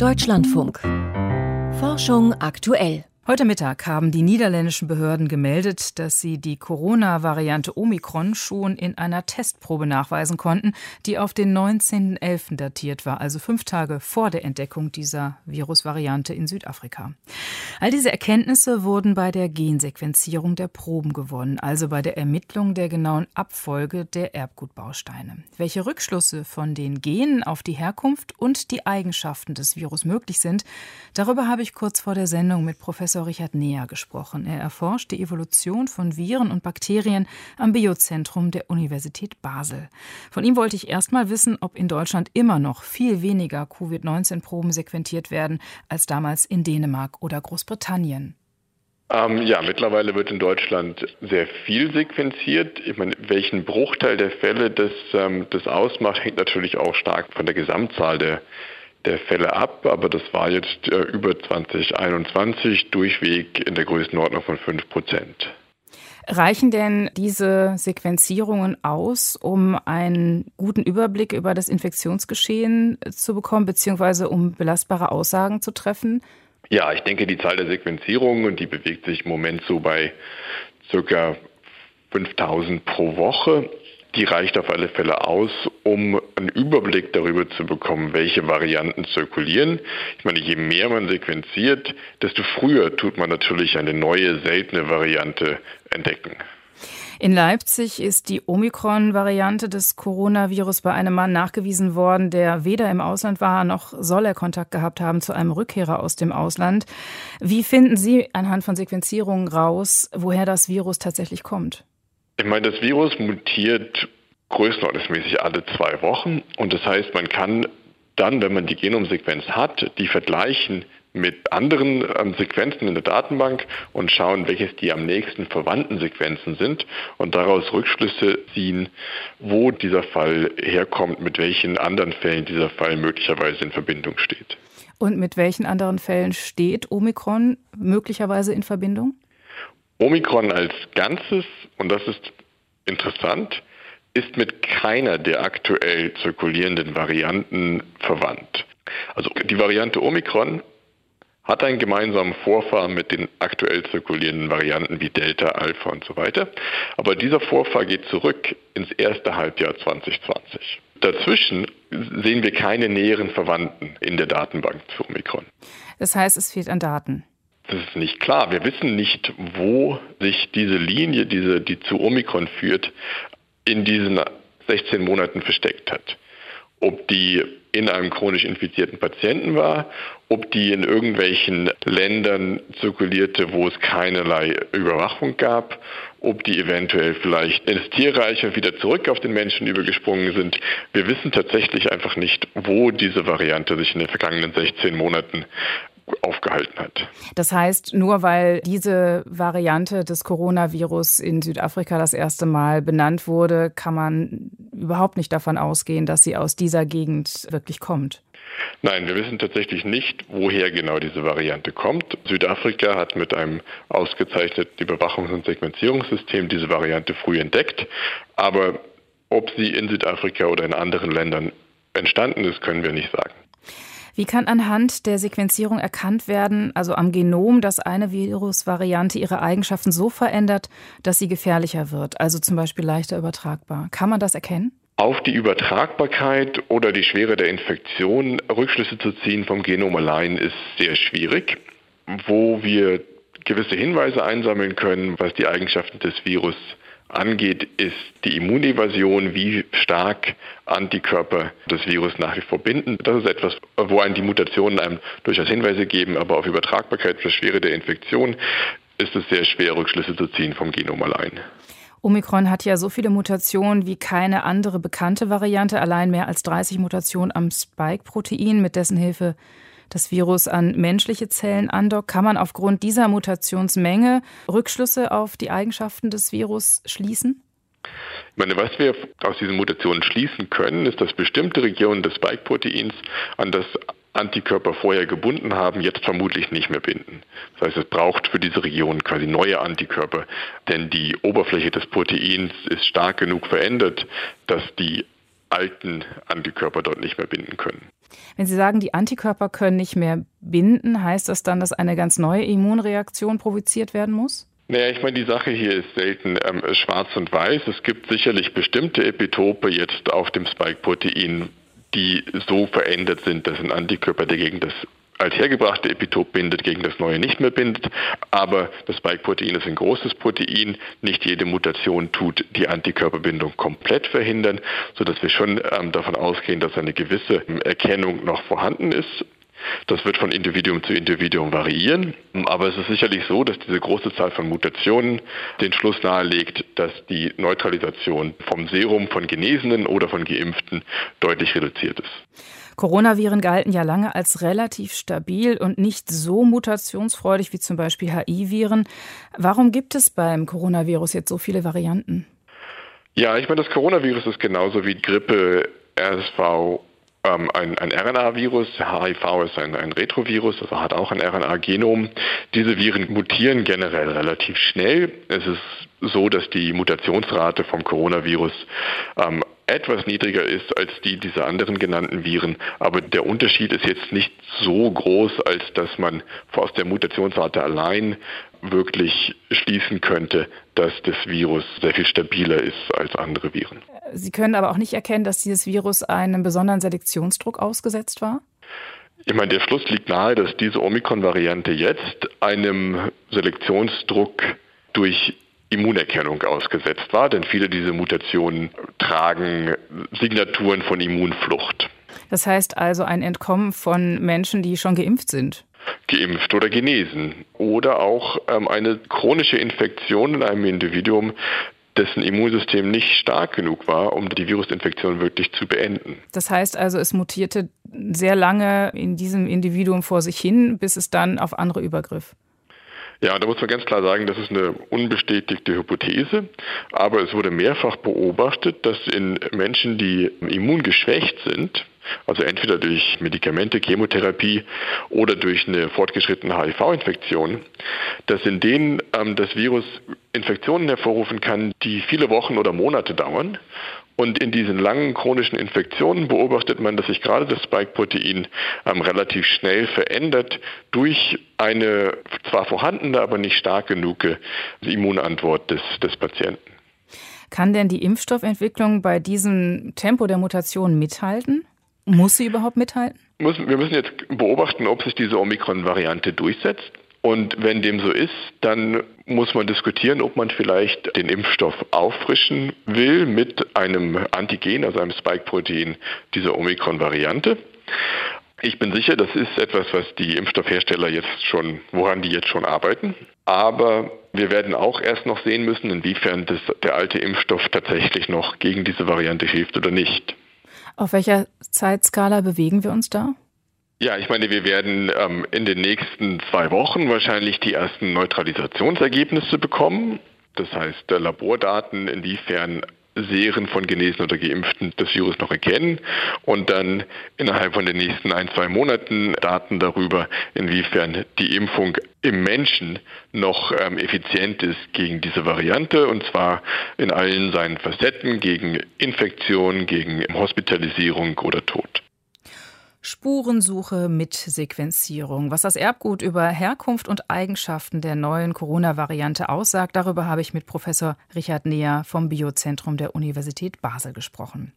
Deutschlandfunk. Forschung aktuell. Heute Mittag haben die niederländischen Behörden gemeldet, dass sie die Corona-Variante Omikron schon in einer Testprobe nachweisen konnten, die auf den 19.11. datiert war, also fünf Tage vor der Entdeckung dieser Virusvariante in Südafrika. All diese Erkenntnisse wurden bei der Gensequenzierung der Proben gewonnen, also bei der Ermittlung der genauen Abfolge der Erbgutbausteine. Welche Rückschlüsse von den Genen auf die Herkunft und die Eigenschaften des Virus möglich sind, darüber habe ich kurz vor der Sendung mit Professor Richard Neher gesprochen. Er erforscht die Evolution von Viren und Bakterien am Biozentrum der Universität Basel. Von ihm wollte ich erst mal wissen, ob in Deutschland immer noch viel weniger Covid-19-Proben sequentiert werden als damals in Dänemark oder Großbritannien. Ähm, ja, mittlerweile wird in Deutschland sehr viel sequenziert. Ich meine, welchen Bruchteil der Fälle das, ähm, das ausmacht, hängt natürlich auch stark von der Gesamtzahl der der Fälle ab, aber das war jetzt äh, über 2021 durchweg in der Größenordnung von 5 Prozent. Reichen denn diese Sequenzierungen aus, um einen guten Überblick über das Infektionsgeschehen zu bekommen, beziehungsweise um belastbare Aussagen zu treffen? Ja, ich denke, die Zahl der Sequenzierungen, die bewegt sich im Moment so bei circa 5000 pro Woche die reicht auf alle Fälle aus, um einen Überblick darüber zu bekommen, welche Varianten zirkulieren. Ich meine, je mehr man sequenziert, desto früher tut man natürlich eine neue, seltene Variante entdecken. In Leipzig ist die Omikron-Variante des Coronavirus bei einem Mann nachgewiesen worden, der weder im Ausland war, noch soll er Kontakt gehabt haben zu einem Rückkehrer aus dem Ausland. Wie finden Sie anhand von Sequenzierungen raus, woher das Virus tatsächlich kommt? Ich meine, das Virus mutiert größenordnungsmäßig alle zwei Wochen und das heißt, man kann dann, wenn man die Genomsequenz hat, die vergleichen mit anderen ähm, Sequenzen in der Datenbank und schauen, welches die am nächsten verwandten Sequenzen sind und daraus Rückschlüsse ziehen, wo dieser Fall herkommt, mit welchen anderen Fällen dieser Fall möglicherweise in Verbindung steht. Und mit welchen anderen Fällen steht Omikron möglicherweise in Verbindung? Omikron als Ganzes, und das ist interessant, ist mit keiner der aktuell zirkulierenden Varianten verwandt. Also die Variante Omikron hat einen gemeinsamen Vorfahren mit den aktuell zirkulierenden Varianten wie Delta, Alpha und so weiter. Aber dieser Vorfahr geht zurück ins erste Halbjahr 2020. Dazwischen sehen wir keine näheren Verwandten in der Datenbank zu Omikron. Das heißt, es fehlt an Daten. Das ist nicht klar. Wir wissen nicht, wo sich diese Linie, diese, die zu Omikron führt, in diesen 16 Monaten versteckt hat. Ob die in einem chronisch infizierten Patienten war, ob die in irgendwelchen Ländern zirkulierte, wo es keinerlei Überwachung gab, ob die eventuell vielleicht ins Tierreich und wieder zurück auf den Menschen übergesprungen sind. Wir wissen tatsächlich einfach nicht, wo diese Variante sich in den vergangenen 16 Monaten aufgehalten hat. Das heißt, nur weil diese Variante des Coronavirus in Südafrika das erste Mal benannt wurde, kann man überhaupt nicht davon ausgehen, dass sie aus dieser Gegend wirklich kommt. Nein, wir wissen tatsächlich nicht, woher genau diese Variante kommt. Südafrika hat mit einem ausgezeichneten Überwachungs- und Sequenzierungssystem diese Variante früh entdeckt. Aber ob sie in Südafrika oder in anderen Ländern entstanden ist, können wir nicht sagen. Wie kann anhand der Sequenzierung erkannt werden, also am Genom, dass eine Virusvariante ihre Eigenschaften so verändert, dass sie gefährlicher wird, also zum Beispiel leichter übertragbar? Kann man das erkennen? Auf die Übertragbarkeit oder die Schwere der Infektion Rückschlüsse zu ziehen vom Genom allein ist sehr schwierig. Wo wir gewisse Hinweise einsammeln können, was die Eigenschaften des Virus angeht, ist die Immunevasion, wie stark Antikörper das Virus nach wie vor binden. Das ist etwas, wo einem die Mutationen einem durchaus Hinweise geben, aber auf Übertragbarkeit für Schwere der Infektion ist es sehr schwer, Rückschlüsse zu ziehen vom Genom allein. Omikron hat ja so viele Mutationen wie keine andere bekannte Variante, allein mehr als 30 Mutationen am Spike-Protein, mit dessen Hilfe das Virus an menschliche Zellen andockt, kann man aufgrund dieser Mutationsmenge Rückschlüsse auf die Eigenschaften des Virus schließen? Ich meine, was wir aus diesen Mutationen schließen können, ist, dass bestimmte Regionen des Spike-Proteins an das Antikörper vorher gebunden haben, jetzt vermutlich nicht mehr binden. Das heißt, es braucht für diese Region quasi neue Antikörper, denn die Oberfläche des Proteins ist stark genug verändert, dass die alten Antikörper dort nicht mehr binden können. Wenn Sie sagen, die Antikörper können nicht mehr binden, heißt das dann, dass eine ganz neue Immunreaktion provoziert werden muss? Naja, ich meine, die Sache hier ist selten ähm, schwarz und weiß. Es gibt sicherlich bestimmte Epitope jetzt auf dem Spike-Protein, die so verändert sind, dass ein Antikörper dagegen das als hergebrachte Epitop bindet, gegen das neue nicht mehr bindet. Aber das Spike-Protein ist ein großes Protein. Nicht jede Mutation tut die Antikörperbindung komplett verhindern, sodass wir schon ähm, davon ausgehen, dass eine gewisse Erkennung noch vorhanden ist. Das wird von Individuum zu Individuum variieren, aber es ist sicherlich so, dass diese große Zahl von Mutationen den Schluss nahelegt, dass die Neutralisation vom Serum von Genesenen oder von Geimpften deutlich reduziert ist. Coronaviren galten ja lange als relativ stabil und nicht so mutationsfreudig wie zum Beispiel HI-Viren. Warum gibt es beim Coronavirus jetzt so viele Varianten? Ja, ich meine, das Coronavirus ist genauso wie Grippe, RSV ähm, ein, ein RNA-Virus, HIV ist ein, ein Retrovirus, also hat auch ein RNA-Genom. Diese Viren mutieren generell relativ schnell. Es ist so, dass die Mutationsrate vom Coronavirus ähm, etwas niedriger ist als die dieser anderen genannten Viren. Aber der Unterschied ist jetzt nicht so groß, als dass man aus der Mutationsrate allein wirklich schließen könnte, dass das Virus sehr viel stabiler ist als andere Viren. Sie können aber auch nicht erkennen, dass dieses Virus einem besonderen Selektionsdruck ausgesetzt war? Ich meine, der Schluss liegt nahe, dass diese Omikron-Variante jetzt einem Selektionsdruck durch Immunerkennung ausgesetzt war, denn viele dieser Mutationen tragen Signaturen von Immunflucht. Das heißt also ein Entkommen von Menschen, die schon geimpft sind. Geimpft oder genesen. Oder auch ähm, eine chronische Infektion in einem Individuum, dessen Immunsystem nicht stark genug war, um die Virusinfektion wirklich zu beenden. Das heißt also, es mutierte sehr lange in diesem Individuum vor sich hin, bis es dann auf andere übergriff. Ja, da muss man ganz klar sagen, das ist eine unbestätigte Hypothese, aber es wurde mehrfach beobachtet, dass in Menschen, die immungeschwächt sind, also entweder durch Medikamente, Chemotherapie oder durch eine fortgeschrittene HIV-Infektion, dass in denen ähm, das Virus Infektionen hervorrufen kann, die viele Wochen oder Monate dauern und in diesen langen chronischen Infektionen beobachtet man, dass sich gerade das Spike-Protein ähm, relativ schnell verändert durch eine zwar vorhandene, aber nicht stark genug Immunantwort des, des Patienten. Kann denn die Impfstoffentwicklung bei diesem Tempo der Mutation mithalten? Muss sie überhaupt mithalten? Wir müssen jetzt beobachten, ob sich diese Omikron-Variante durchsetzt. Und wenn dem so ist, dann muss man diskutieren, ob man vielleicht den Impfstoff auffrischen will mit einem Antigen, also einem Spike-Protein dieser Omikron-Variante. Ich bin sicher, das ist etwas, was die Impfstoffhersteller jetzt schon, woran die jetzt schon arbeiten. Aber wir werden auch erst noch sehen müssen, inwiefern das, der alte Impfstoff tatsächlich noch gegen diese Variante hilft oder nicht. Auf welcher Zeitskala bewegen wir uns da? Ja, ich meine, wir werden ähm, in den nächsten zwei Wochen wahrscheinlich die ersten Neutralisationsergebnisse bekommen. Das heißt, äh, Labordaten, inwiefern Serien von Genesen oder Geimpften das Virus noch erkennen und dann innerhalb von den nächsten ein, zwei Monaten Daten darüber, inwiefern die Impfung im Menschen noch ähm, effizient ist gegen diese Variante und zwar in allen seinen Facetten gegen Infektion, gegen Hospitalisierung oder Tod. Spurensuche mit Sequenzierung. Was das Erbgut über Herkunft und Eigenschaften der neuen Corona-Variante aussagt, darüber habe ich mit Professor Richard Neher vom Biozentrum der Universität Basel gesprochen.